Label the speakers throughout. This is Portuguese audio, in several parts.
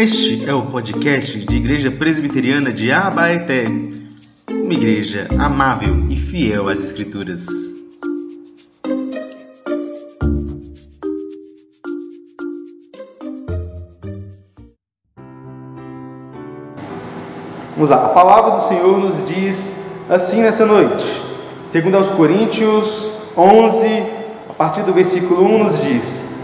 Speaker 1: Este é o podcast de Igreja Presbiteriana de Abaeté, uma igreja amável e fiel às Escrituras.
Speaker 2: Vamos lá, a palavra do Senhor nos diz assim nessa noite. Segundo aos Coríntios 11, a partir do versículo 1 nos diz: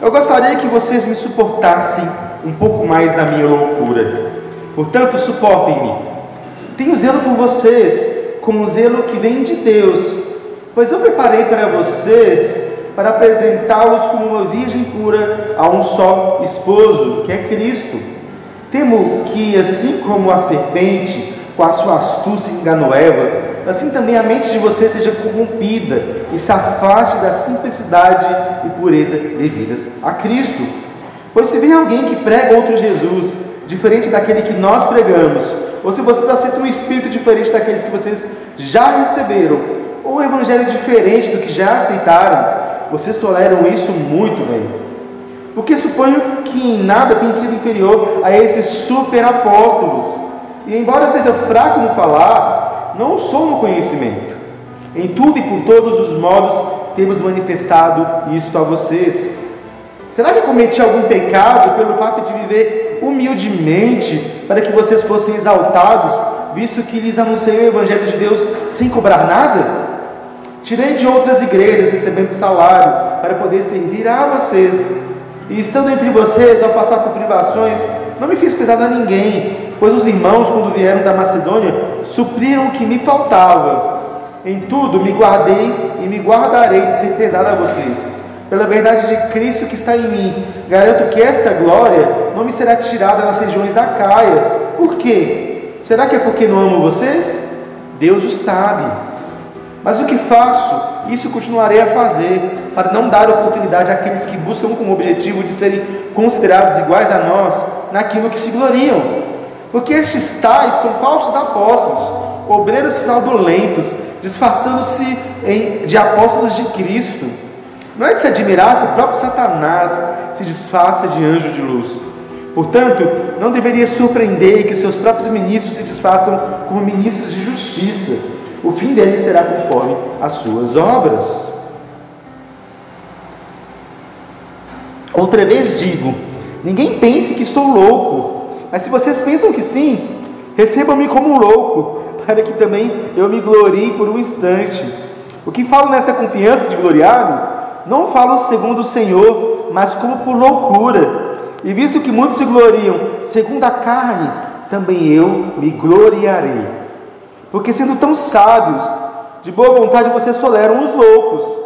Speaker 2: Eu gostaria que vocês me suportassem um pouco mais da minha loucura. Portanto, suportem-me. Tenho zelo por vocês, como um zelo que vem de Deus, pois eu preparei para vocês para apresentá-los como uma virgem pura a um só esposo, que é Cristo. Temo que, assim como a serpente, com a sua astúcia enganou Eva, assim também a mente de vocês seja corrompida e se afaste da simplicidade e pureza devidas a Cristo. Pois se vem alguém que prega outro Jesus, diferente daquele que nós pregamos, ou se vocês aceitam um espírito diferente daqueles que vocês já receberam, ou um evangelho diferente do que já aceitaram, vocês toleram isso muito bem. Porque suponho que em nada tem sido inferior a esses super apóstolos. E embora seja fraco no falar, não sou no conhecimento. Em tudo e por todos os modos temos manifestado isto a vocês Será que cometi algum pecado pelo fato de viver humildemente para que vocês fossem exaltados, visto que lhes anunciei o Evangelho de Deus sem cobrar nada? Tirei de outras igrejas recebendo salário para poder servir a vocês. E estando entre vocês, ao passar por privações, não me fiz pesado a ninguém, pois os irmãos, quando vieram da Macedônia, supriram o que me faltava. Em tudo me guardei e me guardarei de ser pesado a vocês pela verdade de Cristo que está em mim, garanto que esta glória não me será tirada nas regiões da Caia. Por quê? Será que é porque não amo vocês? Deus o sabe. Mas o que faço, isso continuarei a fazer, para não dar oportunidade àqueles que buscam como objetivo de serem considerados iguais a nós naquilo que se gloriam. Porque estes tais são falsos apóstolos, obreiros fraudulentos, disfarçando-se de apóstolos de Cristo. Não é de se admirar que o próprio Satanás se disfarça de anjo de luz. Portanto, não deveria surpreender que seus próprios ministros se disfarçam como ministros de justiça. O fim deles será conforme as suas obras. Outra vez digo: ninguém pense que estou louco, mas se vocês pensam que sim, recebam-me como um louco, para que também eu me glorie por um instante. O que falo nessa confiança de gloriar-me não falo segundo o Senhor, mas como por loucura. E visto que muitos se gloriam segundo a carne, também eu me gloriarei. Porque sendo tão sábios, de boa vontade vocês toleram os loucos.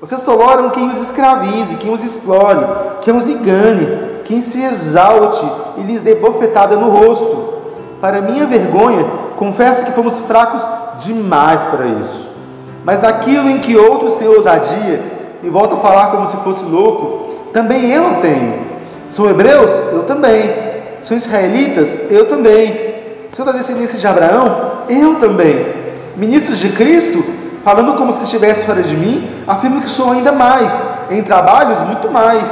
Speaker 2: Vocês toleram quem os escravize, quem os explore, quem os engane, quem se exalte e lhes dê bofetada no rosto. Para minha vergonha, confesso que fomos fracos demais para isso. Mas naquilo em que outros têm ousadia, e volto a falar como se fosse louco, também eu tenho. São hebreus? Eu também. São israelitas? Eu também. Sou da descendência de Abraão? Eu também. Ministros de Cristo? Falando como se estivesse fora de mim, afirmo que sou ainda mais. Em trabalhos, muito mais.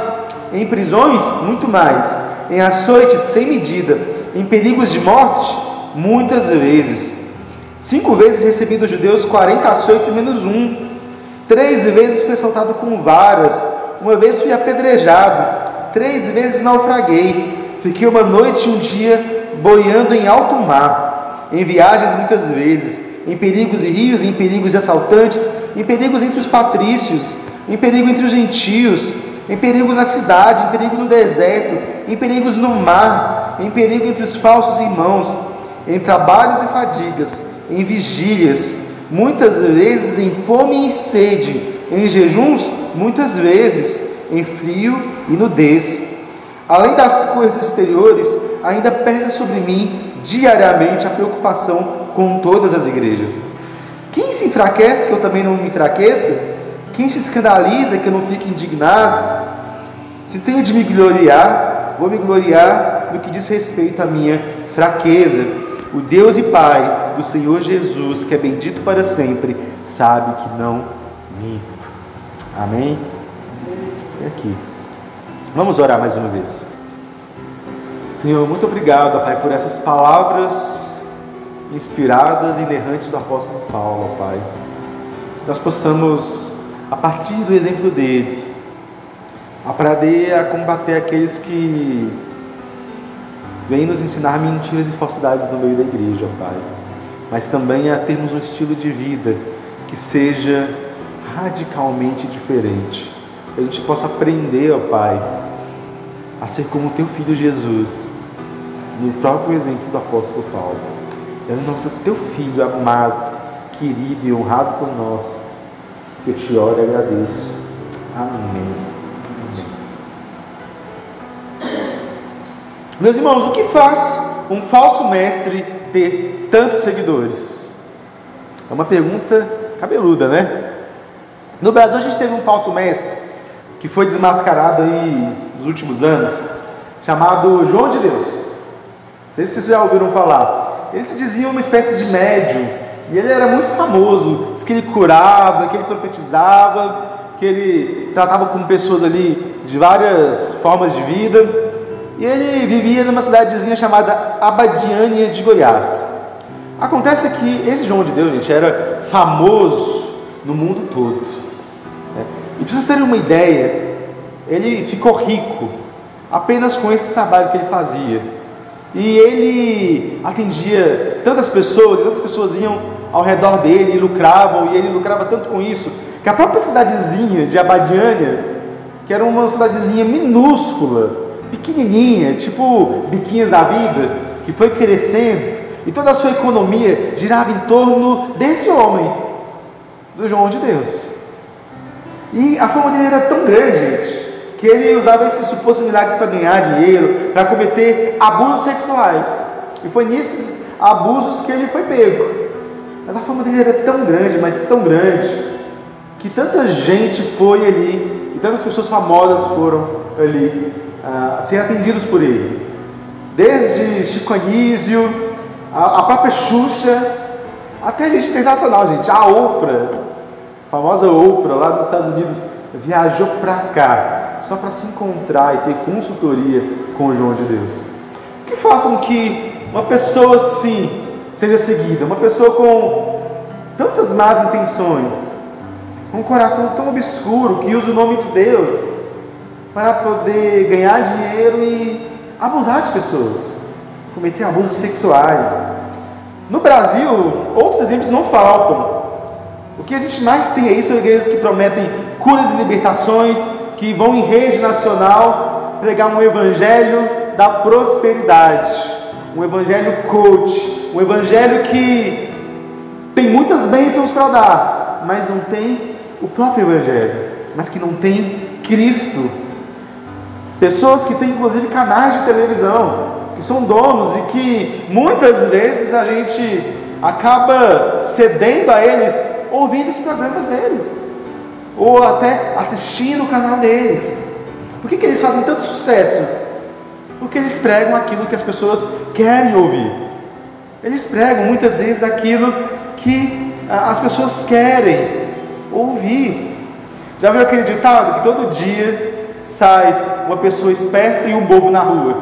Speaker 2: Em prisões, muito mais. Em açoites, sem medida. Em perigos de morte, muitas vezes. Cinco vezes recebi dos judeus 40 açoites menos um. Três vezes fui assaltado com varas, uma vez fui apedrejado, três vezes naufraguei, fiquei uma noite e um dia boiando em alto mar, em viagens muitas vezes, em perigos e rios, em perigos de assaltantes, em perigos entre os patrícios, em perigo entre os gentios, em perigo na cidade, em perigo no deserto, em perigos no mar, em perigo entre os falsos irmãos, em trabalhos e fadigas, em vigílias, muitas vezes em fome e sede, em jejuns, muitas vezes em frio e nudez. Além das coisas exteriores, ainda pesa sobre mim diariamente a preocupação com todas as igrejas. Quem se enfraquece que eu também não me enfraqueça? Quem se escandaliza que eu não fique indignado? Se tenho de me gloriar, vou me gloriar no que diz respeito à minha fraqueza. O Deus e Pai do Senhor Jesus, que é bendito para sempre, sabe que não minto. Amém? É aqui. Vamos orar mais uma vez. Senhor, muito obrigado, Pai, por essas palavras inspiradas e inerrantes do apóstolo Paulo, Pai. Nós possamos, a partir do exemplo dele, aprender a combater aqueles que vêm nos ensinar mentiras e falsidades no meio da igreja, Pai. Mas também a termos um estilo de vida que seja radicalmente diferente. Que a gente possa aprender, ó Pai, a ser como teu filho Jesus, no próprio exemplo do apóstolo Paulo. É no nome do teu filho amado, querido e honrado por nós, que eu te oro e agradeço. Amém. Meus irmãos, o que faz um falso mestre ter tantos seguidores? É uma pergunta cabeluda, né? No Brasil a gente teve um falso mestre que foi desmascarado aí nos últimos anos, chamado João de Deus. Não sei se vocês já ouviram falar. Ele se dizia uma espécie de médium e ele era muito famoso. Diz que ele curava, que ele profetizava, que ele tratava com pessoas ali de várias formas de vida. E ele vivia numa cidadezinha chamada Abadiânia de Goiás. Acontece que esse João de Deus, gente, era famoso no mundo todo. Né? E para vocês terem uma ideia, ele ficou rico apenas com esse trabalho que ele fazia. E ele atendia tantas pessoas, e tantas pessoas iam ao redor dele e lucravam, e ele lucrava tanto com isso, que a própria cidadezinha de Abadiânia, que era uma cidadezinha minúscula, pequenininha, tipo biquinhas da vida, que foi crescendo, e toda a sua economia girava em torno desse homem, do João de Deus. E a fama dele era tão grande, gente, que ele usava esses supostos milagres para ganhar dinheiro, para cometer abusos sexuais. E foi nesses abusos que ele foi pego. Mas a fama dele era tão grande, mas tão grande, que tanta gente foi ali, e tantas pessoas famosas foram ali uh, ser atendidos por ele. Desde Chico Anísio, a, a própria Xuxa, até gente internacional, gente. A Oprah, a famosa Oprah lá dos Estados Unidos, viajou para cá só para se encontrar e ter consultoria com o João de Deus. Que façam que uma pessoa assim seja seguida, uma pessoa com tantas más intenções, com um coração tão obscuro que usa o nome de Deus para poder ganhar dinheiro e abusar de pessoas, cometer abusos sexuais. No Brasil, outros exemplos não faltam. O que a gente mais tem aí são igrejas que prometem curas e libertações, que vão em rede nacional pregar um evangelho da prosperidade, um evangelho coach, um evangelho que tem muitas bênçãos para dar, mas não tem o próprio evangelho, mas que não tem Cristo. Pessoas que têm inclusive canais de televisão, que são donos e que muitas vezes a gente acaba cedendo a eles ouvindo os programas deles, ou até assistindo o canal deles. Por que, que eles fazem tanto sucesso? Porque eles pregam aquilo que as pessoas querem ouvir. Eles pregam muitas vezes aquilo que as pessoas querem ouvir. Já viu aquele ditado que todo dia sai uma pessoa esperta e um bobo na rua?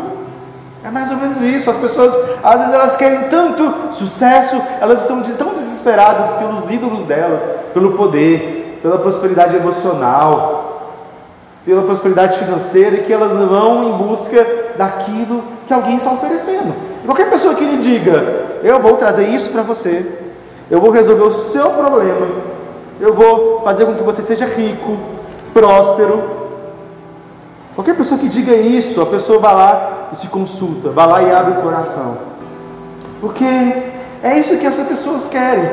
Speaker 2: É mais ou menos isso. As pessoas, às vezes, elas querem tanto sucesso, elas estão tão desesperadas pelos ídolos delas, pelo poder, pela prosperidade emocional, pela prosperidade financeira, que elas vão em busca daquilo que alguém está oferecendo. Qualquer pessoa que lhe diga, eu vou trazer isso para você, eu vou resolver o seu problema, eu vou fazer com que você seja rico, próspero. Qualquer pessoa que diga isso, a pessoa vai lá e se consulta, vai lá e abre o coração. Porque é isso que essas pessoas querem.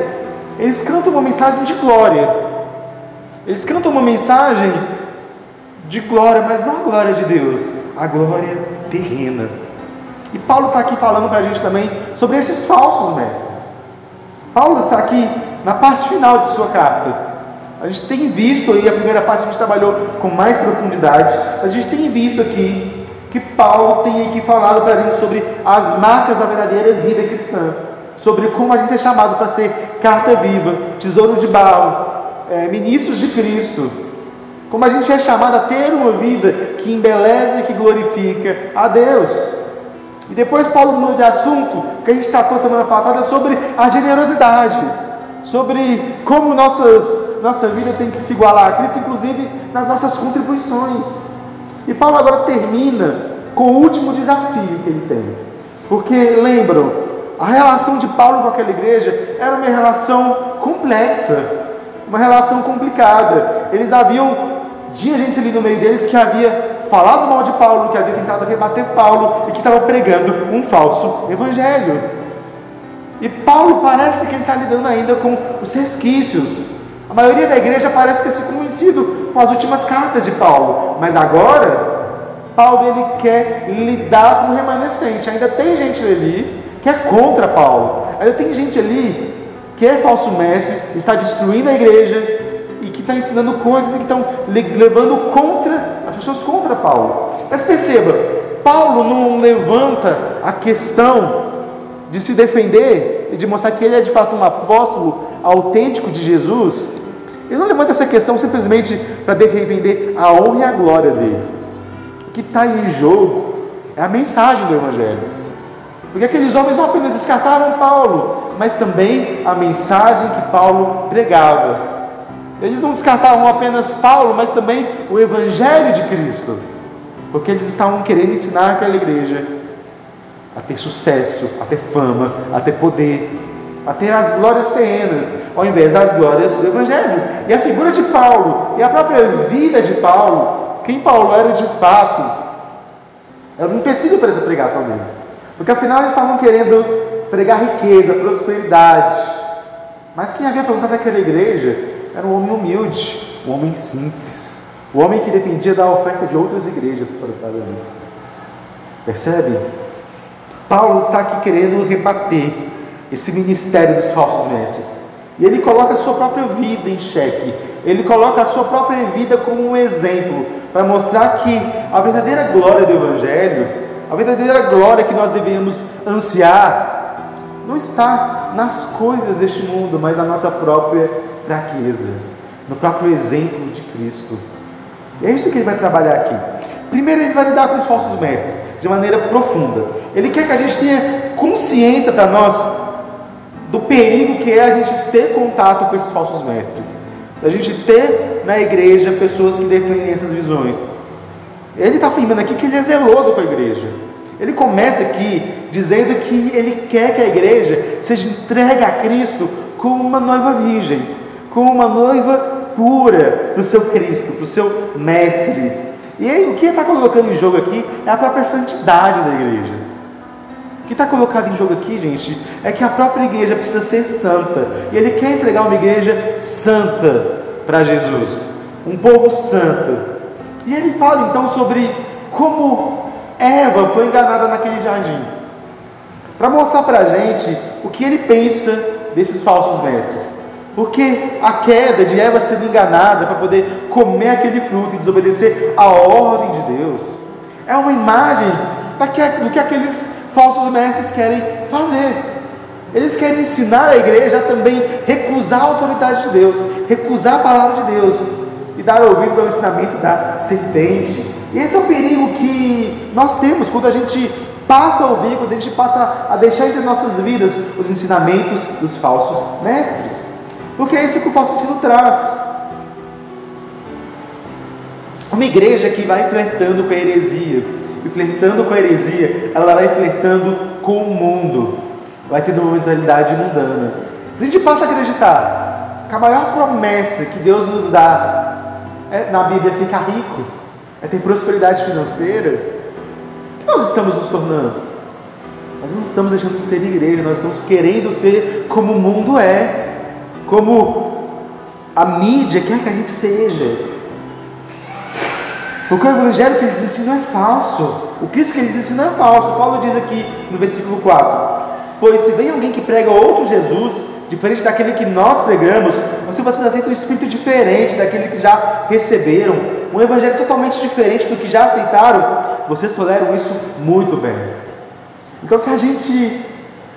Speaker 2: Eles cantam uma mensagem de glória. Eles cantam uma mensagem de glória, mas não a glória de Deus, a glória terrena. E Paulo está aqui falando para a gente também sobre esses falsos mestres. Paulo está aqui na parte final de sua carta. A gente tem visto aí, a primeira parte a gente trabalhou com mais profundidade, a gente tem visto aqui que Paulo tem aqui falado para a gente sobre as marcas da verdadeira vida cristã, sobre como a gente é chamado para ser carta viva, tesouro de barro, é, ministros de Cristo, como a gente é chamado a ter uma vida que embeleza e que glorifica a Deus. E depois Paulo muda de assunto, que a gente tratou semana passada sobre a generosidade, sobre como nossas, nossa vida tem que se igualar a Cristo, inclusive nas nossas contribuições. E Paulo agora termina com o último desafio que ele tem. Porque lembram, a relação de Paulo com aquela igreja era uma relação complexa, uma relação complicada. Eles haviam, tinha gente ali no meio deles que havia falado mal de Paulo, que havia tentado rebater Paulo e que estava pregando um falso evangelho. E Paulo parece que ele está lidando ainda com os resquícios. A maioria da igreja parece ter se convencido com as últimas cartas de Paulo, mas agora Paulo ele quer lidar com o remanescente. Ainda tem gente ali que é contra Paulo. Ainda tem gente ali que é falso mestre, está destruindo a igreja e que está ensinando coisas que estão levando contra as pessoas contra Paulo. Mas perceba, Paulo não levanta a questão de se defender e de mostrar que ele é de fato um apóstolo autêntico de Jesus. Ele não levanta essa questão simplesmente para defender a honra e a glória dele. O que está em jogo é a mensagem do Evangelho. Porque aqueles homens não apenas descartaram Paulo, mas também a mensagem que Paulo pregava. Eles não descartavam apenas Paulo, mas também o Evangelho de Cristo, porque eles estavam querendo ensinar aquela igreja a ter sucesso, a ter fama, a ter poder, a ter as glórias terrenas, ao invés das glórias do Evangelho. E a figura de Paulo e a própria vida de Paulo, quem Paulo era de fato, era um empecilho para essa pregação deles, porque afinal eles estavam querendo pregar riqueza, prosperidade. Mas quem havia perguntado àquela igreja era um homem humilde, um homem simples, um homem que dependia da oferta de outras igrejas para estar ali. Percebe? Paulo está aqui querendo rebater esse ministério dos falsos mestres. E ele coloca a sua própria vida em xeque. Ele coloca a sua própria vida como um exemplo para mostrar que a verdadeira glória do Evangelho, a verdadeira glória que nós devemos ansiar, não está nas coisas deste mundo, mas na nossa própria fraqueza, no próprio exemplo de Cristo. E é isso que ele vai trabalhar aqui. Primeiro, ele vai lidar com os falsos mestres de maneira profunda. Ele quer que a gente tenha consciência para nós do perigo que é a gente ter contato com esses falsos mestres, a gente ter na igreja pessoas que defendem essas visões. Ele está afirmando aqui que ele é zeloso com a igreja. Ele começa aqui dizendo que ele quer que a igreja seja entregue a Cristo como uma noiva virgem como uma noiva pura para o seu Cristo, para o seu Mestre. E aí, o que está colocando em jogo aqui é a própria santidade da igreja. O que está colocado em jogo aqui, gente, é que a própria igreja precisa ser santa. E ele quer entregar uma igreja santa para Jesus, um povo santo. E ele fala então sobre como Eva foi enganada naquele jardim, para mostrar para a gente o que ele pensa desses falsos mestres. Porque a queda de Eva sendo enganada para poder comer aquele fruto e desobedecer a ordem de Deus é uma imagem do que aqueles falsos mestres querem fazer. Eles querem ensinar a igreja a também recusar a autoridade de Deus, recusar a palavra de Deus e dar ouvidos ao ensinamento da serpente. E esse é o perigo que nós temos quando a gente passa a ouvir, quando a gente passa a deixar entre nossas vidas os ensinamentos dos falsos mestres. Porque é isso que o falso ensino traz. Uma igreja que vai flertando com a heresia, e flertando com a heresia, ela vai flertando com o mundo, vai tendo uma mentalidade mundana. Se a gente passa a acreditar que a maior promessa que Deus nos dá é, na Bíblia é ficar rico, é ter prosperidade financeira, o que nós estamos nos tornando? Nós não estamos deixando de ser igreja, nós estamos querendo ser como o mundo é como a mídia quer que a gente seja. Porque o evangelho que eles ensinam é falso. O Cristo que eles ensinam é falso. Paulo diz aqui no versículo 4: Pois se vem alguém que prega outro Jesus, diferente daquele que nós pregamos, ou se vocês aceitam um espírito diferente daquele que já receberam, um evangelho totalmente diferente do que já aceitaram, vocês toleram isso muito bem. Então, se a gente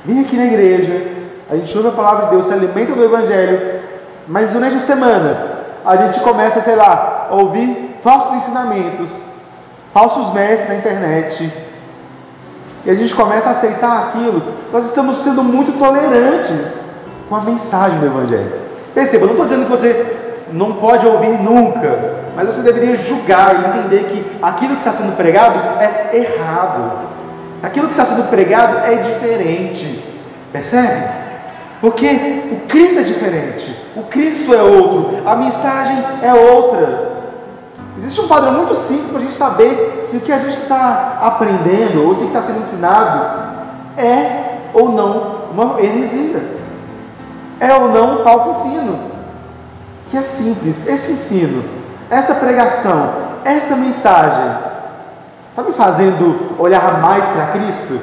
Speaker 2: vem aqui na igreja, a gente ouve a palavra de Deus, se alimenta do Evangelho, mas durante a semana a gente começa, sei lá, a ouvir falsos ensinamentos, falsos mestres na internet, e a gente começa a aceitar aquilo, nós estamos sendo muito tolerantes com a mensagem do Evangelho. Perceba, não estou dizendo que você não pode ouvir nunca, mas você deveria julgar e entender que aquilo que está sendo pregado é errado, aquilo que está sendo pregado é diferente, percebe? Porque o Cristo é diferente, o Cristo é outro, a mensagem é outra. Existe um padrão muito simples para a gente saber se o que a gente está aprendendo ou se está sendo ensinado é ou não uma heresia, é ou não um falso ensino. Que é simples, esse ensino, essa pregação, essa mensagem, está me fazendo olhar mais para Cristo?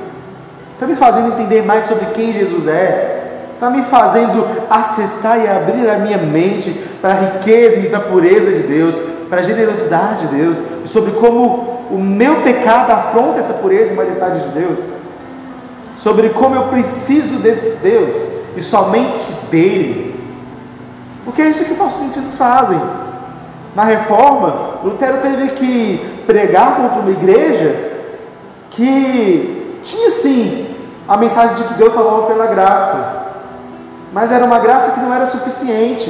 Speaker 2: Está me fazendo entender mais sobre quem Jesus é? Está me fazendo acessar e abrir a minha mente para a riqueza e para a pureza de Deus, para a generosidade de Deus, e sobre como o meu pecado afronta essa pureza e majestade de Deus, sobre como eu preciso desse Deus e somente dele, porque é isso que falsos ensinos fazem. Na reforma, Lutero teve que pregar contra uma igreja que tinha sim a mensagem de que Deus salvava pela graça, mas era uma graça que não era suficiente.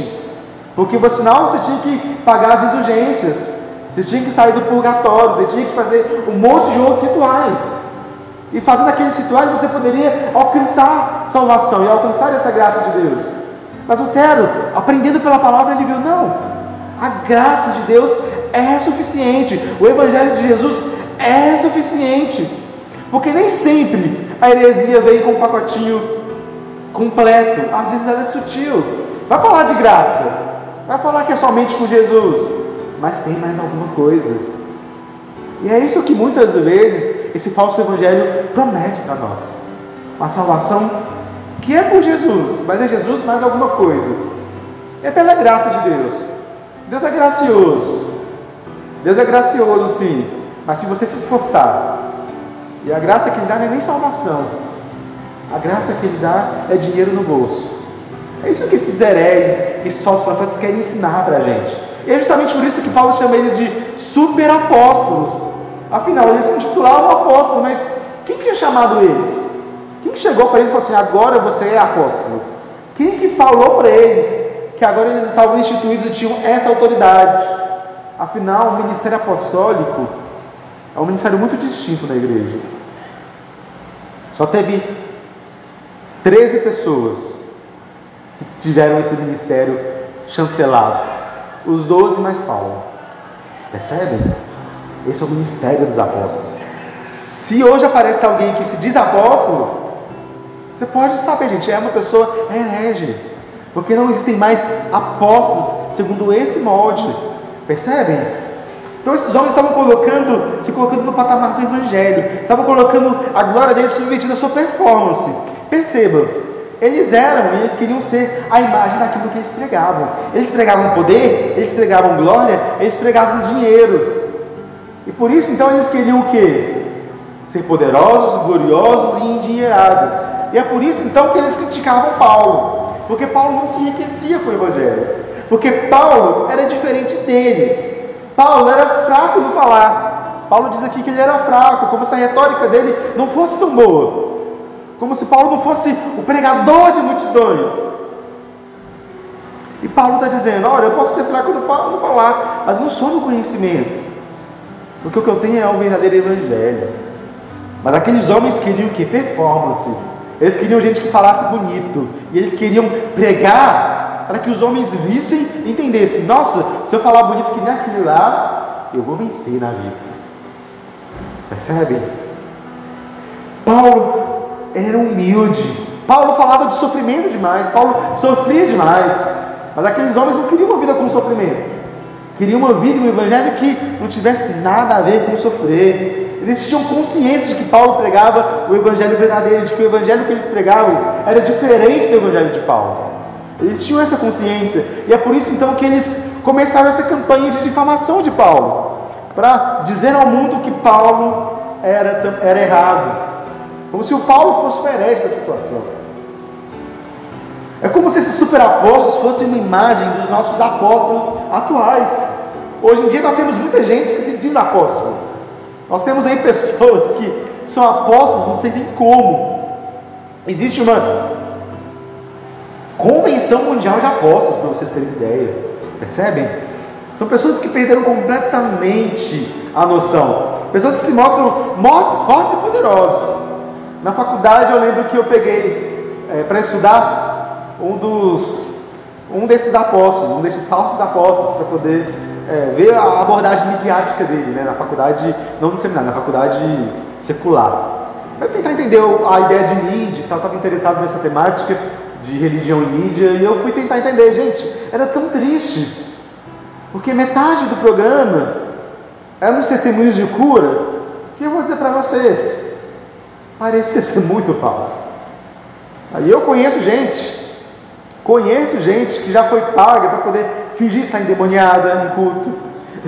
Speaker 2: Porque senão você tinha que pagar as indulgências, você tinha que sair do purgatório, você tinha que fazer um monte de outros rituais. E fazendo aqueles rituais você poderia alcançar salvação e alcançar essa graça de Deus. Mas Lutero, aprendendo pela palavra, ele viu: não, a graça de Deus é suficiente, o Evangelho de Jesus é suficiente, porque nem sempre a heresia vem com um pacotinho completo, às vezes ela é sutil. Vai falar de graça, Vai falar que é somente com Jesus, mas tem mais alguma coisa. E é isso que muitas vezes esse falso evangelho promete para nós. Uma salvação que é por Jesus, mas é Jesus mais alguma coisa. É pela graça de Deus. Deus é gracioso. Deus é gracioso sim, mas se você se esforçar, e a graça que Ele dá não é nem salvação, a graça que Ele dá é dinheiro no bolso. É isso que esses hereges, esses falsos profetas querem ensinar para a gente. E é justamente por isso que Paulo chama eles de super apóstolos. Afinal, eles se titulavam apóstolos, mas quem tinha chamado eles? Quem que chegou para eles e falou assim: agora você é apóstolo? Quem que falou para eles que agora eles estavam instituídos e tinham essa autoridade? Afinal, o ministério apostólico é um ministério muito distinto na igreja. Só teve 13 pessoas que tiveram esse ministério chancelado. Os doze mais Paulo. Percebem? Esse é o ministério dos apóstolos. Se hoje aparece alguém que se diz apóstolo, você pode saber, gente, é uma pessoa herege. Porque não existem mais apóstolos segundo esse molde. Percebem? Então esses homens estavam colocando, se colocando no patamar do evangelho, estavam colocando a glória deles submetida à sua performance. Percebam, eles eram e eles queriam ser a imagem daquilo que eles pregavam. Eles pregavam poder, eles pregavam glória, eles pregavam dinheiro. E por isso então eles queriam o quê? Ser poderosos, gloriosos e endinheirados. E é por isso então que eles criticavam Paulo. Porque Paulo não se enriquecia com o Evangelho. Porque Paulo era diferente deles. Paulo era fraco no falar. Paulo diz aqui que ele era fraco, como se a retórica dele não fosse tão boa. Como se Paulo não fosse o pregador de multidões. E Paulo está dizendo: Olha, eu posso ser fraco no falar, mas não sou no conhecimento. Porque o que eu tenho é o verdadeiro evangelho. Mas aqueles homens queriam o que? Performance. Eles queriam gente que falasse bonito. E eles queriam pregar para que os homens vissem e entendessem: Nossa, se eu falar bonito que nem aquilo lá, eu vou vencer na vida. Percebe? Paulo era humilde. Paulo falava de sofrimento demais, Paulo sofria demais. Mas aqueles homens não queriam uma vida com sofrimento. Queriam uma vida, um evangelho que não tivesse nada a ver com sofrer. Eles tinham consciência de que Paulo pregava o evangelho verdadeiro, de que o evangelho que eles pregavam era diferente do evangelho de Paulo. Eles tinham essa consciência. E é por isso então que eles começaram essa campanha de difamação de Paulo, para dizer ao mundo que Paulo era, era errado, como se o Paulo fosse o herege da situação. É como se esses superapóstolos fossem uma imagem dos nossos apóstolos atuais. Hoje em dia nós temos muita gente que se diz apóstolo. Nós temos aí pessoas que são apóstolos, não sei nem como. Existe uma convenção mundial de apóstolos, para vocês terem ideia. Percebem? São pessoas que perderam completamente a noção. Pessoas que se mostram mortos, fortes e poderosos. Na faculdade eu lembro que eu peguei é, para estudar um dos um desses apóstolos, um desses falsos apóstolos, para poder é, ver a abordagem midiática dele, né, na faculdade, não no seminário, na faculdade secular. Para tentar entender a ideia de mídia tal, estava interessado nessa temática de religião e mídia, e eu fui tentar entender, gente, era tão triste, porque metade do programa eram uns testemunhos de cura, que eu vou dizer para vocês, parecia ser muito falso. Aí eu conheço gente, conheço gente que já foi paga para poder fingir estar endemoniada em culto.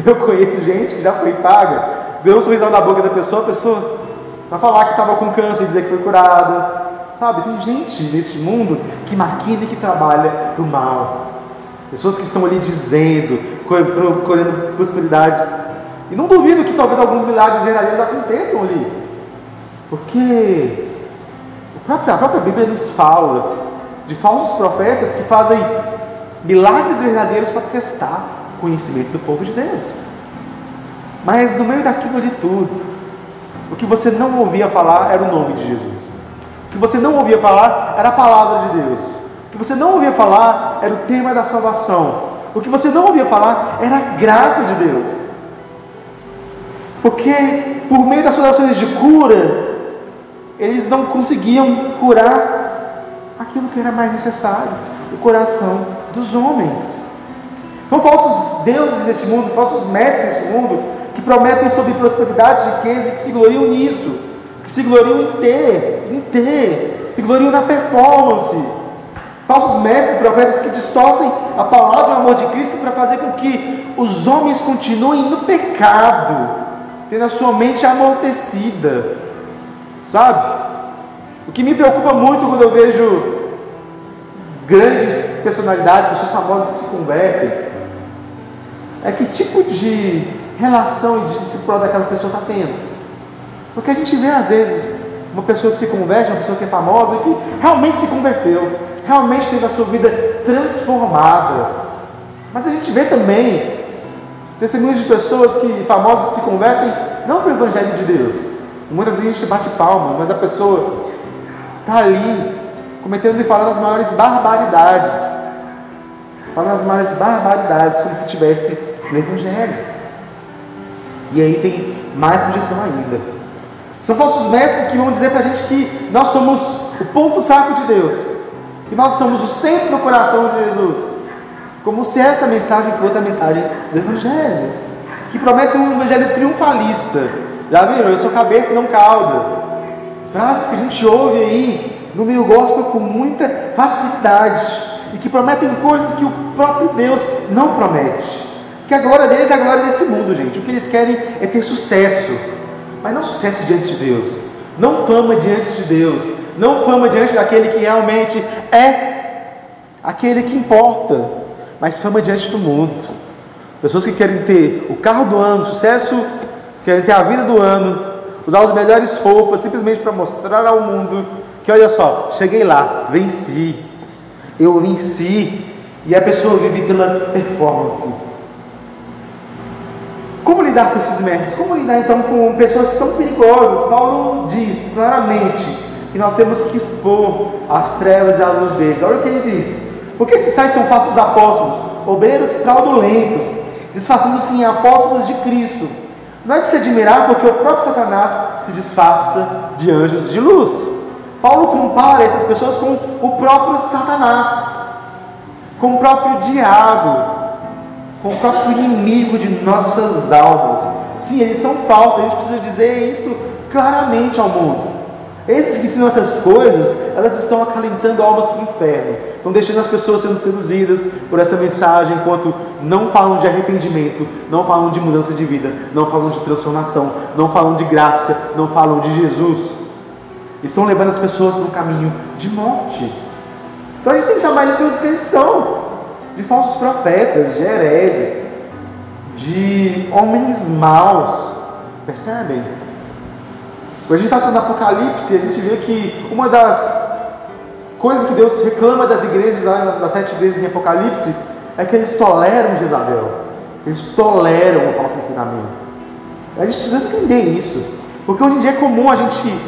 Speaker 2: Eu conheço gente que já foi paga, deu um sorrisão na boca da pessoa, a pessoa vai falar que estava com câncer e dizer que foi curada. Sabe, tem gente nesse mundo que maquina e que trabalha para o mal. Pessoas que estão ali dizendo, colhendo possibilidades. E não duvido que talvez alguns milagres verdadeiros aconteçam ali. Porque a própria, a própria Bíblia nos fala de falsos profetas que fazem milagres verdadeiros para testar o conhecimento do povo de Deus. Mas no meio daquilo de tudo, o que você não ouvia falar era o nome de Jesus. O que você não ouvia falar era a palavra de Deus. O que você não ouvia falar era o tema da salvação. O que você não ouvia falar era a graça de Deus. Porque por meio das suas ações de cura, eles não conseguiam curar aquilo que era mais necessário, o coração dos homens. São falsos deuses deste mundo, falsos mestres deste mundo, que prometem sobre prosperidade, riqueza e que se gloriam nisso, que se gloriam em ter, em ter, se gloriam na performance. Falsos mestres, profetas que distorcem a palavra e o amor de Cristo para fazer com que os homens continuem no pecado, tendo a sua mente amortecida, sabe? O que me preocupa muito quando eu vejo grandes personalidades, pessoas famosas que se convertem, é que tipo de relação e de discipulado daquela pessoa está tendo. Porque a gente vê às vezes uma pessoa que se converte, uma pessoa que é famosa, que realmente se converteu, realmente teve a sua vida transformada. Mas a gente vê também testemunhos de pessoas que famosas que se convertem não para o Evangelho de Deus. Muitas vezes a gente bate palmas, mas a pessoa está ali cometendo e falando as maiores barbaridades. Falando as maiores barbaridades, como se estivesse no Evangelho. E aí tem mais projeção ainda. São falsos mestres que vão dizer para a gente que nós somos o ponto fraco de Deus, que nós somos o centro do coração de Jesus, como se essa mensagem fosse a mensagem do Evangelho, que promete um Evangelho triunfalista. Já viram? Eu sou cabeça e não cauda. Frases que a gente ouve aí no meio gospel com muita facilidade e que prometem coisas que o próprio Deus não promete. Que a glória deles é a glória desse mundo, gente. O que eles querem é ter sucesso, mas não sucesso diante de Deus, não fama diante de Deus, não fama diante daquele que realmente é aquele que importa, mas fama diante do mundo. Pessoas que querem ter o carro do ano, sucesso, querem ter a vida do ano, usar as melhores roupas simplesmente para mostrar ao mundo que olha só, cheguei lá, venci. Eu venci. E a pessoa vive pela performance. Como lidar com esses mestres? Como lidar então com pessoas tão perigosas? Paulo diz claramente que nós temos que expor as trevas e a luz deles. Olha o que ele diz. Porque esses tais são fatos apóstolos, obreiros fraudulentos, disfarçando-se em apóstolos de Cristo. Não é de se admirar porque o próprio Satanás se disfarça de anjos de luz. Paulo compara essas pessoas com o próprio Satanás, com o próprio diabo, com o próprio inimigo de nossas almas. Sim, eles são falsos, a gente precisa dizer isso claramente ao mundo. Esses que ensinam essas coisas, elas estão acalentando almas para o inferno, estão deixando as pessoas sendo seduzidas por essa mensagem, enquanto não falam de arrependimento, não falam de mudança de vida, não falam de transformação, não falam de graça, não falam de Jesus estão levando as pessoas no caminho de morte. Então a gente tem que chamar eles pelos que eles são: de falsos profetas, de hereges, de homens maus. Percebem? Quando a gente está estudando Apocalipse, a gente vê que uma das coisas que Deus reclama das igrejas, das sete igrejas em Apocalipse, é que eles toleram Jezabel. Eles toleram o falso ensinamento. A gente precisa entender isso. Porque hoje em dia é comum a gente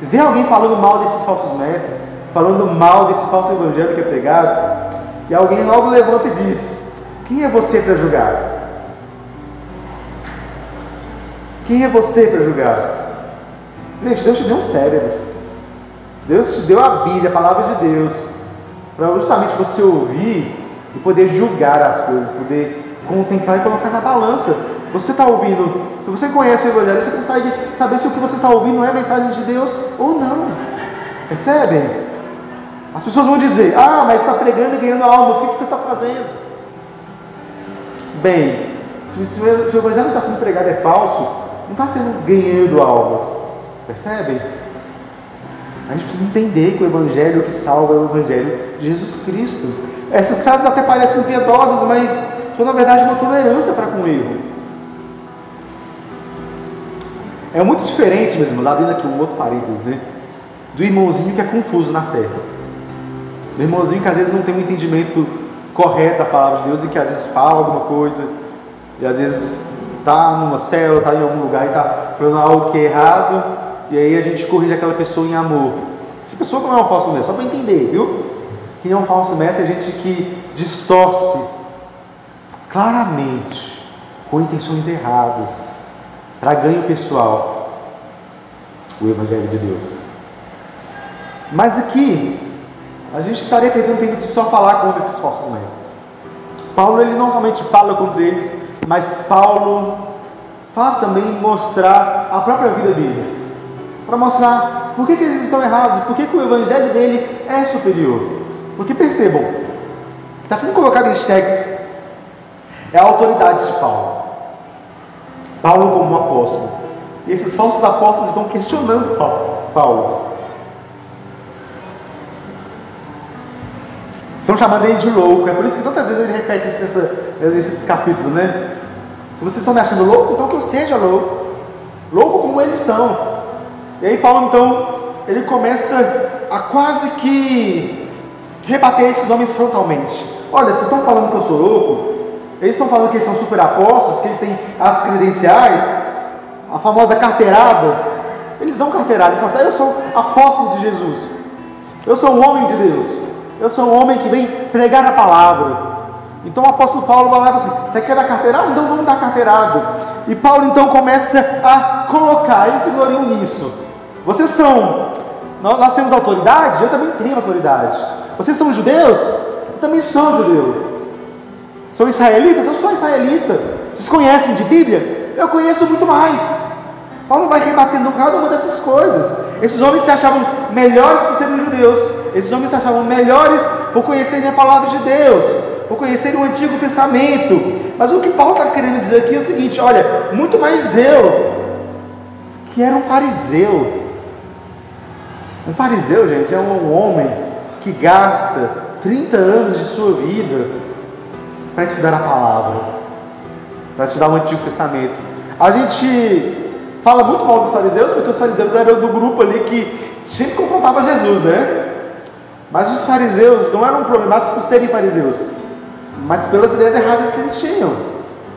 Speaker 2: ver alguém falando mal desses falsos mestres, falando mal desse falso evangelho que é pregado, e alguém logo levanta e diz: Quem é você para julgar? Quem é você para julgar? Gente, Deus te deu um cérebro. Deus te deu a Bíblia, a palavra de Deus, para justamente você ouvir e poder julgar as coisas, poder contemplar e colocar na balança. Você está ouvindo, se você conhece o Evangelho, você consegue saber se o que você está ouvindo é mensagem de Deus ou não. Percebem? As pessoas vão dizer: Ah, mas está pregando e ganhando almas, o que você está fazendo? Bem, se o Evangelho está sendo pregado é falso, não está sendo ganhando almas. Percebem? A gente precisa entender que o Evangelho que salva é o Evangelho de Jesus Cristo. Essas frases até parecem piedosas, mas são na verdade uma tolerância para com o erro. É muito diferente, meus irmãos, abrindo aqui um outro parênteses, né? Do irmãozinho que é confuso na fé. Do irmãozinho que às vezes não tem um entendimento correto da palavra de Deus e que às vezes fala alguma coisa, e às vezes está numa célula, está em algum lugar e está falando algo que é errado, e aí a gente corrige aquela pessoa em amor. Essa pessoa não é um falso mestre, só para entender, viu? Quem é um falso mestre é gente que distorce claramente, com intenções erradas, para ganho pessoal, o Evangelho de Deus. Mas aqui, a gente estaria perdendo tempo de só falar contra esses falsos mestres. Paulo, ele não somente fala contra eles, mas Paulo faz também mostrar a própria vida deles para mostrar por que, que, eles estão errados, por que, que o evangelho dele é superior. Porque percebam, está sendo colocado em xeque é a autoridade de Paulo. Paulo como um apóstolo. E esses falsos apóstolos estão questionando Paulo. Estão chamando ele de louco. É por isso que tantas vezes ele repete isso nessa, nesse capítulo, né? Se vocês estão me achando louco, então que eu seja louco. Louco como eles são. E aí Paulo então, ele começa a quase que rebater esses homens frontalmente. Olha, vocês estão falando que eu sou louco? Eles estão falando que eles são super apóstolos, que eles têm as credenciais, a famosa carteirada. Eles dão carteirada, eles falam assim, eu sou apóstolo de Jesus. Eu sou um homem de Deus. Eu sou um homem que vem pregar a palavra. Então o apóstolo Paulo vai lá e fala assim: Você quer dar carteirada? Então vamos dar carteirada. E Paulo então começa a colocar, eles se gloriam nisso. Vocês são, nós temos autoridade? Eu também tenho autoridade. Vocês são judeus? Eu também sou judeu. São israelitas? Eu sou israelita. Vocês conhecem de Bíblia? Eu conheço muito mais. Paulo vai rebatendo cada uma dessas coisas. Esses homens se achavam melhores por serem judeus. Esses homens se achavam melhores por conhecerem a palavra de Deus, por conhecerem o Antigo Testamento. Mas o que Paulo está querendo dizer aqui é o seguinte: olha, muito mais eu, que era um fariseu, um fariseu, gente, é um homem que gasta 30 anos de sua vida para estudar a palavra, para estudar o Antigo Testamento. A gente fala muito mal dos fariseus, porque os fariseus eram do grupo ali que sempre confrontava Jesus, né? Mas os fariseus não eram problemáticos por serem fariseus, mas pelas ideias erradas que eles tinham.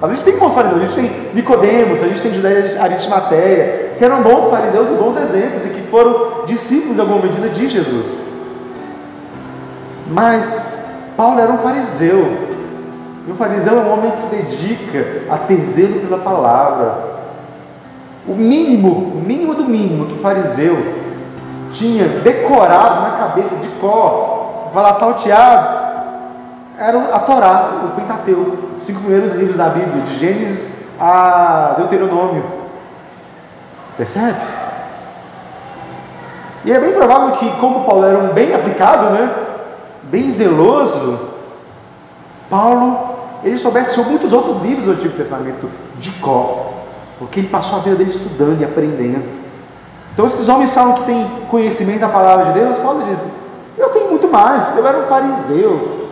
Speaker 2: A gente tem bons fariseus, a gente tem Nicodemos, a gente tem Judéia Aristimateia, que eram bons fariseus e bons exemplos, e que foram discípulos em alguma medida de Jesus. Mas Paulo era um fariseu. E um fariseu é um homem que se dedica a ter zelo pela palavra. O mínimo, o mínimo do mínimo que fariseu tinha decorado na cabeça de cor, falar salteado, era a Torá, o Pentateuco, os cinco primeiros livros da Bíblia, de Gênesis a Deuteronômio. Percebe? E é bem provável que, como Paulo era um bem aplicado, né? bem zeloso, Paulo ele soubesse sobre muitos outros livros do Antigo Testamento de cor, porque ele passou a vida dele estudando e aprendendo. Então, esses homens falam que têm conhecimento da palavra de Deus. Paulo diz: Eu tenho muito mais, eu era um fariseu.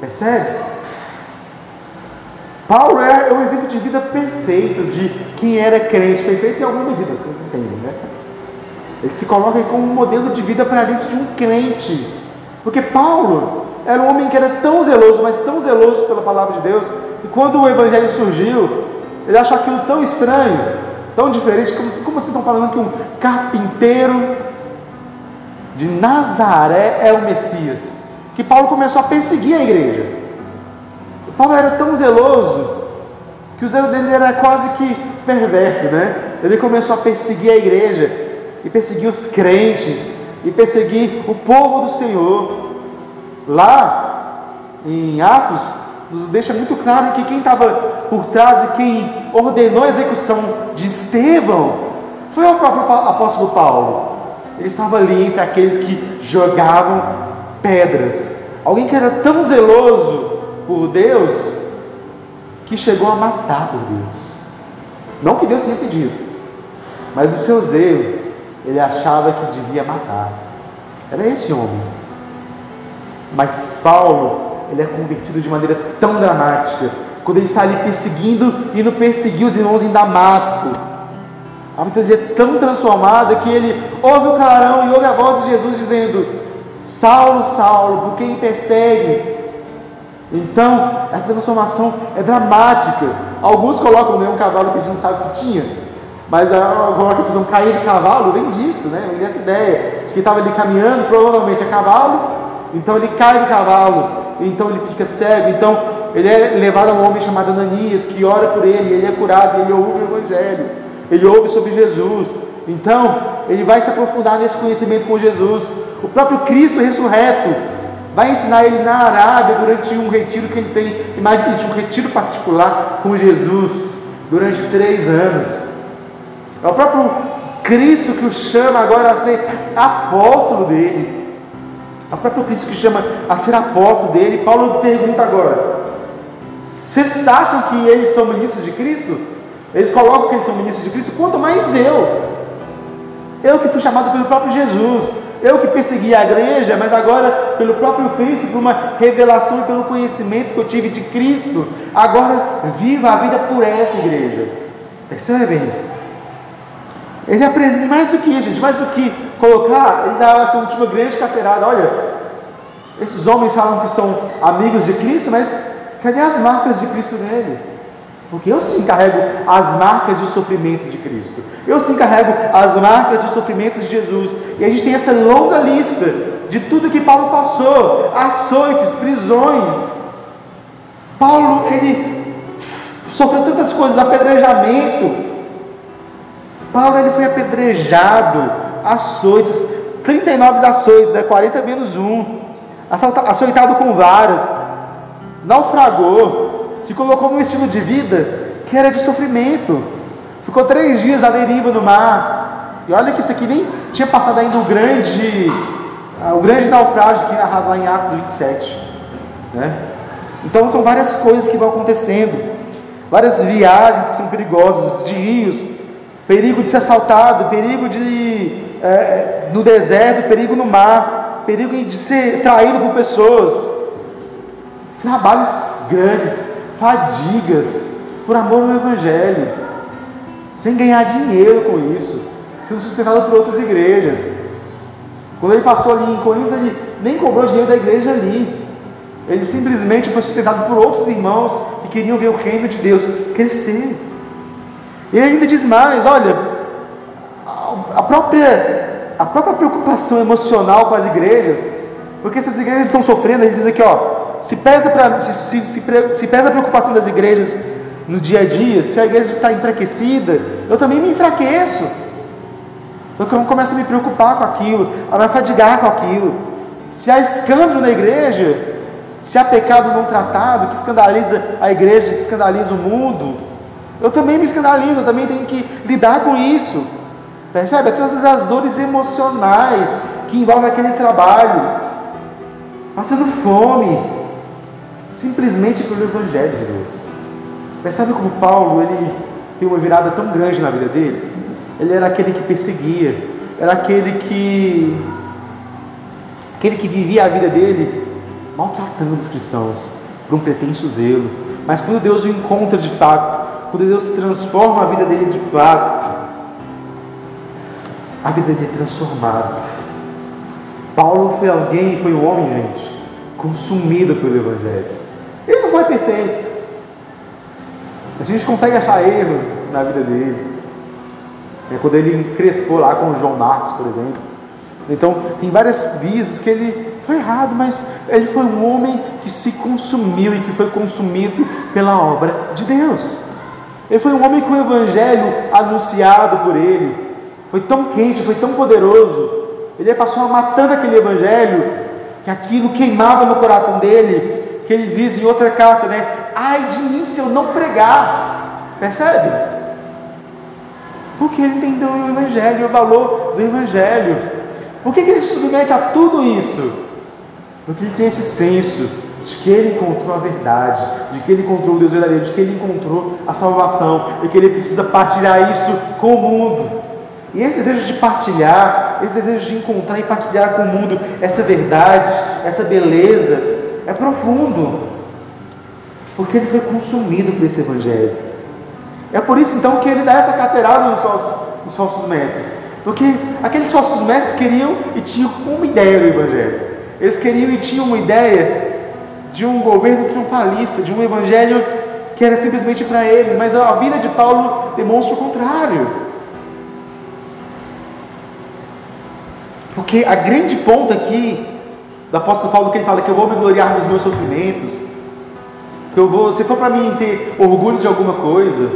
Speaker 2: Percebe? Paulo é, o exemplo de vida perfeito de quem era crente, perfeito em alguma medida, vocês entendem, né? Ele se coloca como um modelo de vida para a gente de um crente. Porque Paulo era um homem que era tão zeloso, mas tão zeloso pela palavra de Deus, e quando o evangelho surgiu, ele achou aquilo tão estranho, tão diferente, como, como vocês estão falando que um carpinteiro de Nazaré é o Messias? Que Paulo começou a perseguir a igreja. Paulo era tão zeloso que o zelo dele era quase que perverso, né? Ele começou a perseguir a igreja, e perseguir os crentes, e perseguir o povo do Senhor. Lá em Atos, nos deixa muito claro que quem estava por trás e quem ordenou a execução de Estevão foi o próprio apóstolo Paulo. Ele estava ali entre aqueles que jogavam pedras. Alguém que era tão zeloso por Deus que chegou a matar por Deus. Não que Deus tenha pedido, mas o seu zelo, ele achava que devia matar. Era esse homem. Mas Paulo, ele é convertido de maneira tão dramática, quando ele está ali perseguindo, indo perseguir os irmãos em Damasco. A vida dele é tão transformada que ele ouve o clarão e ouve a voz de Jesus dizendo: Saulo, Saulo, por quem persegues? Então, essa transformação é dramática. Alguns colocam né, um cavalo que a gente não sabe se tinha, mas colocam a expressão cair de cavalo, vem disso, né? Vem dessa ideia. De que estava ali caminhando, provavelmente a cavalo, então ele cai de cavalo, então ele fica cego, então ele é levado a um homem chamado Ananias, que ora por ele, ele é curado, ele ouve o Evangelho, ele ouve sobre Jesus, então ele vai se aprofundar nesse conhecimento com Jesus. O próprio Cristo ressurreto vai ensinar ele na Arábia durante um retiro que ele tem. Imagine, um retiro particular com Jesus durante três anos. É o próprio Cristo que o chama agora a ser apóstolo dele. É o próprio Cristo que chama a ser apóstolo dele. Paulo pergunta agora: vocês acham que eles são ministros de Cristo? Eles colocam que eles são ministros de Cristo? Quanto mais eu. Eu que fui chamado pelo próprio Jesus, eu que persegui a igreja, mas agora pelo próprio Cristo, por uma revelação e pelo conhecimento que eu tive de Cristo, agora viva a vida por essa igreja. Percebem? Ele apresenta mais do que gente, mais do que colocar, ele dá essa última grande carteirada. Olha, esses homens falam que são amigos de Cristo, mas cadê as marcas de Cristo nele? Porque eu sim carrego as marcas do sofrimento de Cristo. Eu sim carrego as marcas do sofrimento de Jesus. E a gente tem essa longa lista de tudo que Paulo passou: açoites, prisões. Paulo, ele sofreu tantas coisas, apedrejamento. Paulo, ele foi apedrejado, açoites, 39 açoites, né? 40 menos um. Açoitado com varas, naufragou se colocou num estilo de vida que era de sofrimento. Ficou três dias à deriva no mar. E olha que isso aqui nem tinha passado ainda o grande, ah, o grande naufrágio que é narrado lá em Atos 27. Né? Então são várias coisas que vão acontecendo. Várias viagens que são perigosas, de rios, perigo de ser assaltado, perigo de é, no deserto, perigo no mar, perigo de ser traído por pessoas. Trabalhos grandes, fadigas por amor ao Evangelho, sem ganhar dinheiro com isso, sendo sustentado por outras igrejas. Quando ele passou ali em Corinto, ele nem cobrou dinheiro da igreja ali. Ele simplesmente foi sustentado por outros irmãos que queriam ver o reino de Deus crescer. E ainda diz mais: olha, a própria, a própria preocupação emocional com as igrejas, porque essas igrejas estão sofrendo, ele diz aqui, ó, se pesa, pra, se, se, se, se pesa a preocupação das igrejas no dia a dia, se a igreja está enfraquecida, eu também me enfraqueço. Eu começo a me preocupar com aquilo, a me fadigar com aquilo. Se há escândalo na igreja, se há pecado não tratado, que escandaliza a igreja, que escandaliza o mundo, eu também me escandalizo, eu também tenho que lidar com isso. Percebe? É todas as dores emocionais que envolvem aquele trabalho. Passando fome, simplesmente pelo Evangelho de Deus. Percebe como Paulo ele tem uma virada tão grande na vida dele? Ele era aquele que perseguia, era aquele que aquele que vivia a vida dele maltratando os cristãos por um pretenso zelo. Mas quando Deus o encontra de fato, quando Deus transforma a vida dele de fato, a vida dele é transformada. Paulo foi alguém, foi um homem, gente, consumido pelo Evangelho. Ele não foi perfeito. A gente consegue achar erros na vida dele. É quando ele crespou lá com o João Marcos, por exemplo. Então, tem várias vezes que ele foi errado, mas ele foi um homem que se consumiu e que foi consumido pela obra de Deus. Ele foi um homem que o evangelho anunciado por ele foi tão quente, foi tão poderoso. Ele passou matando aquele evangelho que aquilo queimava no coração dele, que ele diz em outra carta, né? Ai de mim se eu não pregar. Percebe? Porque ele entendeu o evangelho, o valor do evangelho. Por que, que ele se submete a tudo isso? Porque ele tem esse senso de que ele encontrou a verdade, de que ele encontrou o Deus verdadeiro, de que ele encontrou a salvação e que ele precisa partilhar isso com o mundo. E esse desejo de partilhar, esse desejo de encontrar e partilhar com o mundo essa verdade, essa beleza, é profundo, porque ele foi consumido por esse evangelho. É por isso então que ele dá essa caterada nos falsos, nos falsos mestres, porque aqueles falsos mestres queriam e tinham uma ideia do evangelho. Eles queriam e tinham uma ideia de um governo triunfalista, de um evangelho que era simplesmente para eles, mas a vida de Paulo demonstra o contrário. Porque a grande ponta aqui do apóstolo Paulo que ele fala que eu vou me gloriar nos meus sofrimentos, que eu vou, se for para mim ter orgulho de alguma coisa,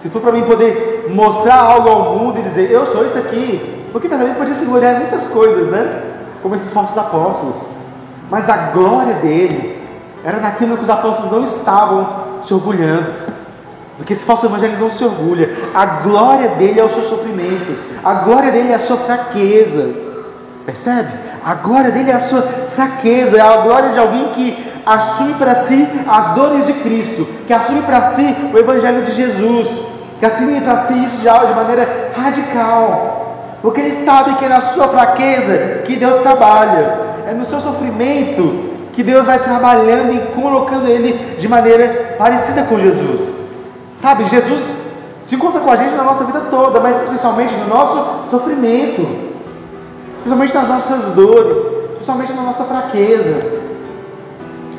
Speaker 2: se for para mim poder mostrar algo ao mundo e dizer eu sou isso aqui, porque também podia se gloriar muitas coisas, né? como esses falsos apóstolos. Mas a glória dele era naquilo que os apóstolos não estavam se orgulhando. Porque esse falso evangelho não se orgulha. A glória dele é o seu sofrimento. A glória dele é a sua fraqueza. Percebe? A glória dele é a sua fraqueza. É a glória de alguém que assume para si as dores de Cristo. Que assume para si o evangelho de Jesus. Que assume para si isso de, maneira radical porque ele sabe que é na sua fraqueza que Deus trabalha, é no seu sofrimento que Deus vai trabalhando e colocando ele de maneira parecida com Jesus. Sabe, Jesus se encontra com a gente na nossa vida toda, mas especialmente no nosso sofrimento, especialmente nas nossas dores, especialmente na nossa fraqueza.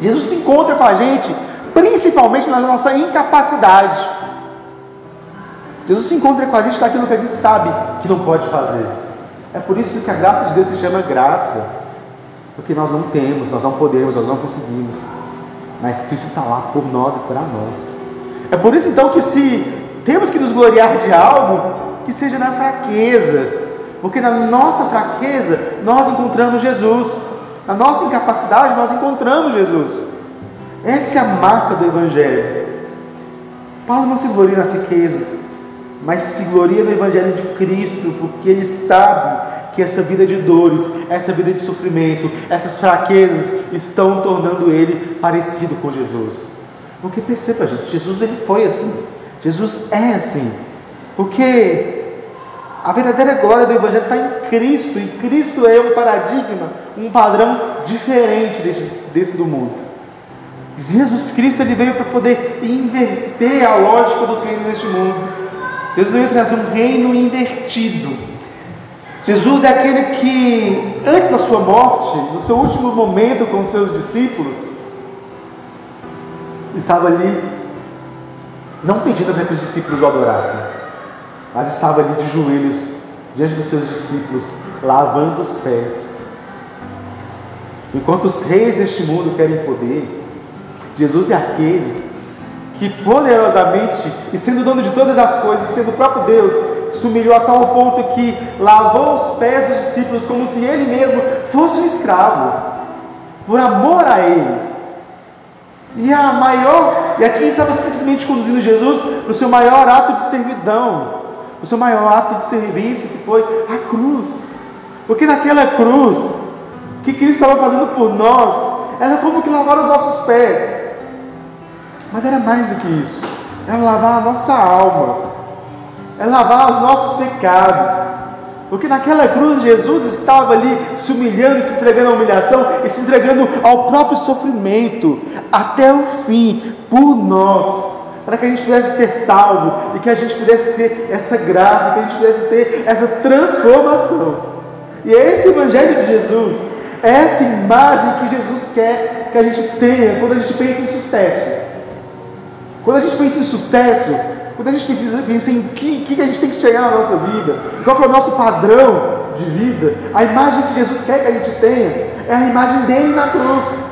Speaker 2: Jesus se encontra com a gente principalmente na nossa incapacidade. Jesus se encontra com a gente naquilo que a gente sabe que não pode fazer. É por isso que a graça de Deus se chama graça. Porque nós não temos, nós não podemos, nós não conseguimos. Mas Cristo está lá por nós e para nós. É por isso então que se temos que nos gloriar de algo, que seja na fraqueza. Porque na nossa fraqueza nós encontramos Jesus. Na nossa incapacidade nós encontramos Jesus. Essa é a marca do Evangelho. Paulo não se gloria nas riquezas, mas se gloria no Evangelho de Cristo, porque ele sabe que essa vida de dores, essa vida de sofrimento, essas fraquezas estão tornando ele parecido com Jesus. Porque perceba, gente, Jesus ele foi assim, Jesus é assim, porque a verdadeira glória do Evangelho está em Cristo, e Cristo é um paradigma, um padrão diferente desse, desse do mundo. Jesus Cristo ele veio para poder inverter a lógica dos reinos deste mundo. Jesus veio trazer um reino invertido. Jesus é aquele que, antes da sua morte, no seu último momento com seus discípulos, estava ali, não pedindo para que os discípulos o adorassem, mas estava ali de joelhos diante dos seus discípulos, lavando os pés. Enquanto os reis deste mundo querem poder, Jesus é aquele que poderosamente, e sendo dono de todas as coisas, sendo o próprio Deus, se humilhou a tal ponto que lavou os pés dos discípulos como se ele mesmo fosse um escravo, por amor a eles. E a maior, e aqui estava simplesmente conduzindo Jesus para o seu maior ato de servidão, o seu maior ato de serviço, que foi a cruz. Porque naquela cruz, que Cristo estava fazendo por nós, era como que lavar os nossos pés. Mas era mais do que isso. Era lavar a nossa alma. Era lavar os nossos pecados. Porque naquela cruz Jesus estava ali se humilhando e se entregando à humilhação e se entregando ao próprio sofrimento até o fim por nós. Para que a gente pudesse ser salvo e que a gente pudesse ter essa graça, que a gente pudesse ter essa transformação. E é esse Evangelho de Jesus, é essa imagem que Jesus quer que a gente tenha quando a gente pensa em sucesso. Quando a gente pensa em sucesso, quando a gente precisa, pensa em que, que a gente tem que chegar na nossa vida, qual é o nosso padrão de vida, a imagem que Jesus quer que a gente tenha é a imagem dele na cruz.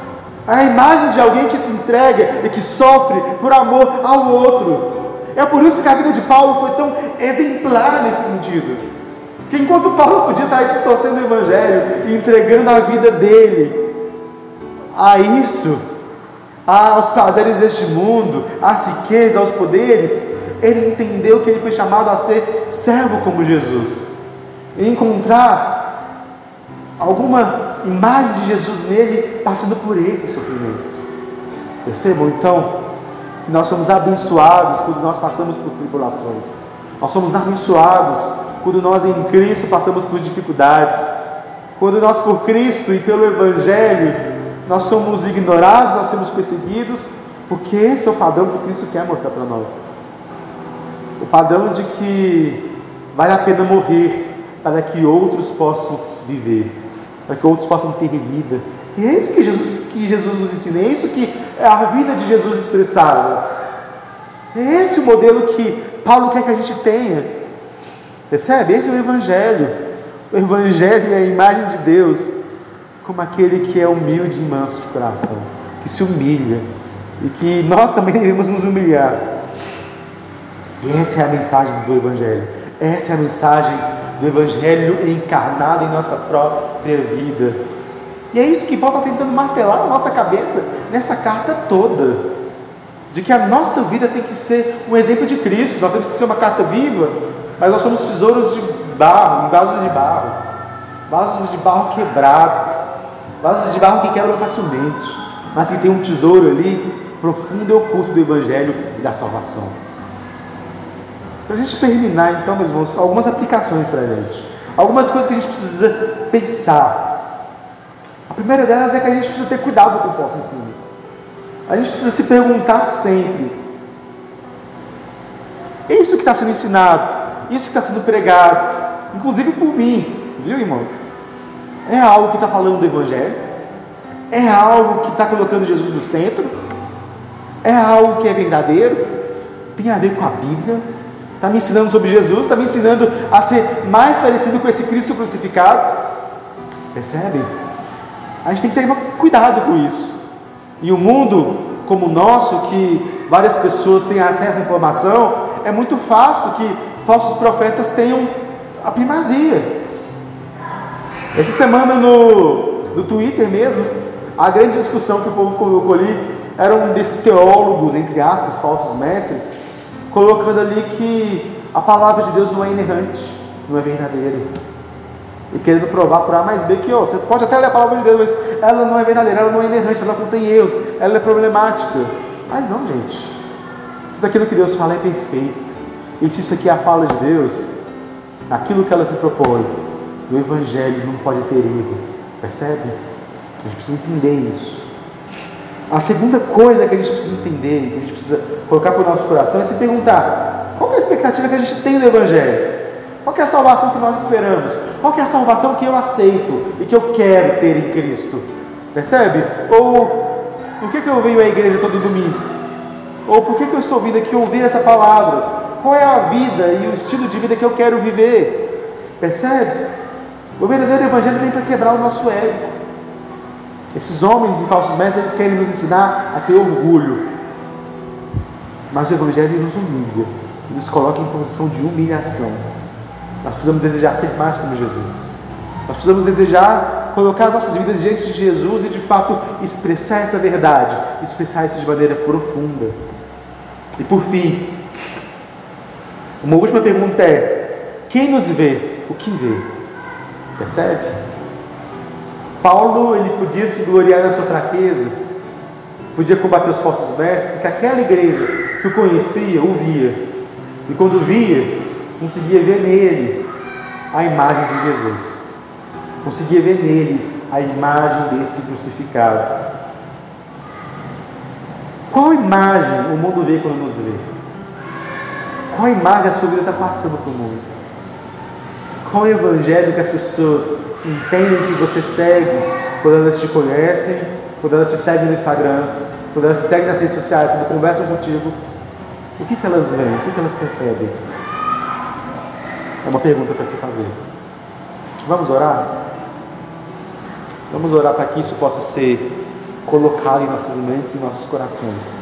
Speaker 2: A imagem de alguém que se entrega e que sofre por amor ao outro. É por isso que a vida de Paulo foi tão exemplar nesse sentido. Que enquanto Paulo podia estar distorcendo o Evangelho e entregando a vida dele a isso, aos prazeres deste mundo, às riquezas, aos poderes, ele entendeu que ele foi chamado a ser servo como Jesus. E encontrar alguma imagem de Jesus nele, passando por esses sofrimentos. Percebam então que nós somos abençoados quando nós passamos por tribulações. Nós somos abençoados quando nós em Cristo passamos por dificuldades. Quando nós por Cristo e pelo Evangelho nós somos ignorados, nós somos perseguidos, porque esse é o padrão que Cristo quer mostrar para nós. O padrão de que vale a pena morrer para que outros possam viver para que outros possam ter vida. E é isso que Jesus, que Jesus nos ensina, é isso que é a vida de Jesus expressada. É esse o modelo que Paulo quer que a gente tenha. Percebe? Esse é o Evangelho. O Evangelho é a imagem de Deus como aquele que é humilde e manso de coração, que se humilha e que nós também devemos nos humilhar. E essa é a mensagem do Evangelho. Essa é a mensagem do Evangelho encarnado em nossa própria vida. E é isso que Paulo está tentando martelar na nossa cabeça nessa carta toda. De que a nossa vida tem que ser um exemplo de Cristo, nós temos que ser uma carta viva, mas nós somos tesouros de barro, vasos de barro, vasos de barro quebrado, vasos de barro que quebram facilmente, mas que tem um tesouro ali profundo e oculto do Evangelho e da salvação. Para a gente terminar, então, meus irmãos, algumas aplicações para a gente. Algumas coisas que a gente precisa pensar. A primeira delas é que a gente precisa ter cuidado com o falso ensino. A gente precisa se perguntar sempre: isso que está sendo ensinado, isso que está sendo pregado, inclusive por mim, viu, irmãos? É algo que está falando do Evangelho? É algo que está colocando Jesus no centro? É algo que é verdadeiro? Tem a ver com a Bíblia? Está me ensinando sobre Jesus, está me ensinando a ser mais parecido com esse Cristo crucificado. Percebem? A gente tem que ter cuidado com isso. E o um mundo como o nosso, que várias pessoas têm acesso à informação, é muito fácil que falsos profetas tenham a primazia. Essa semana no, no Twitter mesmo, a grande discussão que o povo colocou ali eram desses teólogos, entre aspas, falsos mestres, colocando ali que a palavra de Deus não é inerrante, não é verdadeira. E querendo provar por A mais B que ó, você pode até ler a palavra de Deus, mas ela não é verdadeira, ela não é inerrante, ela contém erros, ela é problemática. Mas não, gente. Tudo aquilo que Deus fala é perfeito. E se isso aqui é a fala de Deus, aquilo que ela se propõe, no Evangelho não pode ter erro. Percebe? A gente precisa entender isso. A segunda coisa que a gente precisa entender, que a gente precisa colocar para o nosso coração, é se perguntar: qual é a expectativa que a gente tem do Evangelho? Qual é a salvação que nós esperamos? Qual é a salvação que eu aceito e que eu quero ter em Cristo? Percebe? Ou por que, que eu venho à igreja todo domingo? Ou por que, que eu estou vindo aqui ouvir essa palavra? Qual é a vida e o estilo de vida que eu quero viver? Percebe? O verdadeiro Evangelho vem para quebrar o nosso ego. Esses homens e falsos mestres, eles querem nos ensinar a ter orgulho. Mas o Evangelho nos humilha, nos coloca em posição de humilhação. Nós precisamos desejar ser mais como Jesus. Nós precisamos desejar colocar as nossas vidas diante de Jesus e de fato expressar essa verdade, expressar isso de maneira profunda. E por fim, uma última pergunta é: quem nos vê, o que vê? Percebe? Paulo ele podia se gloriar na sua fraqueza, podia combater os falsos mestres, porque aquela igreja que o conhecia, o via, e quando via, conseguia ver nele a imagem de Jesus, conseguia ver nele a imagem desse crucificado. Qual imagem o mundo vê quando nos vê? Qual imagem a sua vida está passando para o mundo? Qual o evangelho que as pessoas entendem que você segue quando elas te conhecem, quando elas te seguem no Instagram, quando elas te seguem nas redes sociais, quando conversam contigo? O que, que elas veem? O que, que elas percebem? É uma pergunta para se fazer. Vamos orar? Vamos orar para que isso possa ser colocado em nossas mentes e nossos corações.